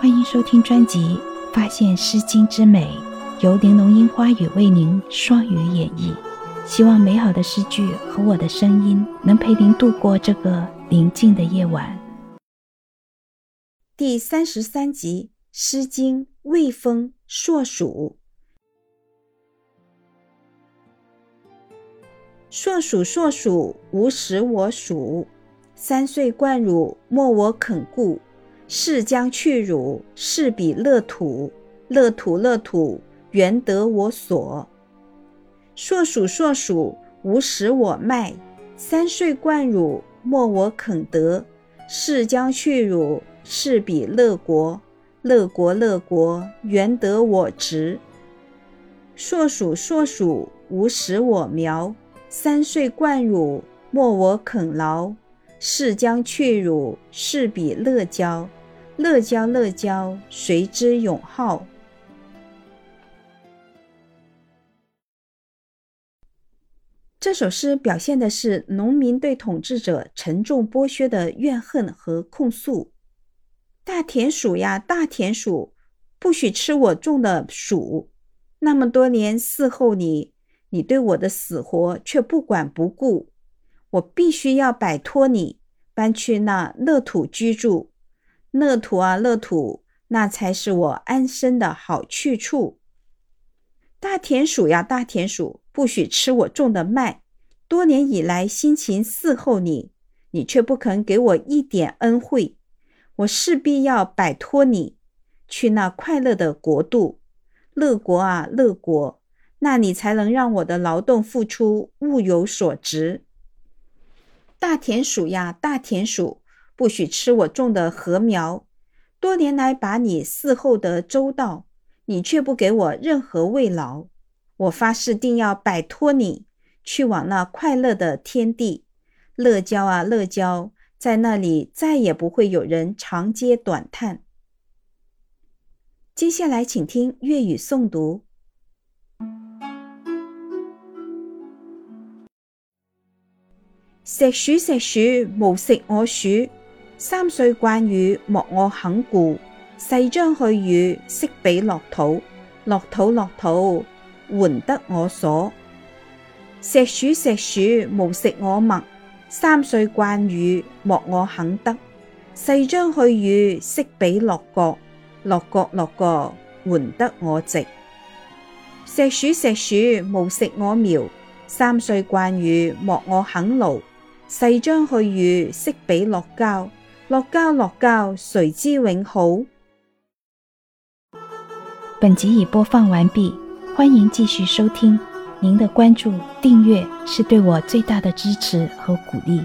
欢迎收听专辑《发现诗经之美》，由玲珑樱花雨为您双语演绎。希望美好的诗句和我的声音能陪您度过这个宁静的夜晚。第三十三集《诗经·魏风·硕鼠》。硕鼠，硕鼠，无食我黍。三岁贯汝，莫我肯顾。是将去汝，是彼乐土。乐土，乐土，原得我所。硕鼠，硕鼠，无食我麦。三岁贯汝，莫我肯得。是将去汝，是彼乐国。乐国，乐国，原得我直。硕鼠，硕鼠，无食我苗。三岁贯汝，莫我肯劳。是将去汝，是彼乐交。乐交乐交，谁之永好？这首诗表现的是农民对统治者沉重剥削的怨恨和控诉。大田鼠呀，大田鼠，不许吃我种的薯！那么多年伺候你，你对我的死活却不管不顾。我必须要摆脱你，搬去那乐土居住。乐土啊，乐土，那才是我安身的好去处。大田鼠呀，大田鼠，不许吃我种的麦。多年以来辛勤伺候你，你却不肯给我一点恩惠。我势必要摆脱你，去那快乐的国度。乐国啊，乐国，那你才能让我的劳动付出物有所值。大田鼠呀，大田鼠。不许吃我种的禾苗，多年来把你伺候得周到，你却不给我任何慰劳。我发誓定要摆脱你，去往那快乐的天地。乐交啊乐交，在那里再也不会有人长嗟短叹。接下来，请听粤语诵读：食鼠食鼠，无食我黍。三岁贯汝，莫我肯顾。誓将去汝，识彼乐土。乐土，乐土，还得我所。石鼠，石鼠，无食我麦。三岁贯汝，莫我肯得。誓将去汝，识彼乐国。乐国，乐国，还得我直。石鼠，石鼠，无食我苗。三岁贯汝，莫我肯劳。誓将去汝，识彼乐交。乐教乐教，谁知永好？本集已播放完毕，欢迎继续收听。您的关注、订阅是对我最大的支持和鼓励。